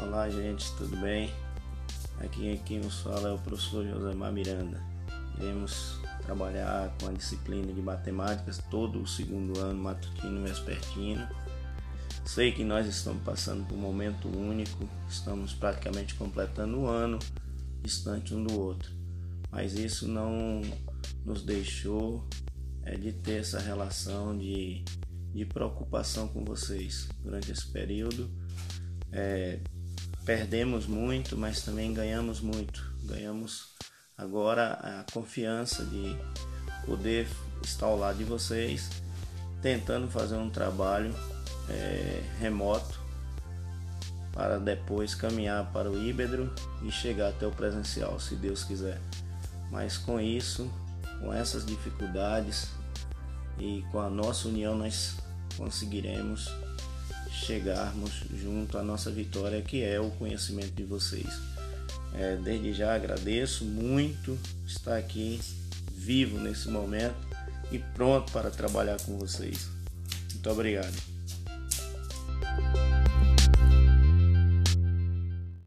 Olá, gente, tudo bem? Aqui quem nos fala é o professor Josemar Miranda. Iremos trabalhar com a disciplina de matemáticas todo o segundo ano, matutino e vespertino. Sei que nós estamos passando por um momento único, estamos praticamente completando o ano, distante um do outro, mas isso não nos deixou é, de ter essa relação de, de preocupação com vocês durante esse período. É, perdemos muito, mas também ganhamos muito. Ganhamos agora a confiança de poder estar ao lado de vocês, tentando fazer um trabalho é, remoto para depois caminhar para o híbrido e chegar até o presencial, se Deus quiser. Mas com isso, com essas dificuldades e com a nossa união, nós conseguiremos chegarmos junto à nossa vitória, que é o conhecimento de vocês. É, desde já agradeço muito estar aqui vivo nesse momento e pronto para trabalhar com vocês. Muito obrigado.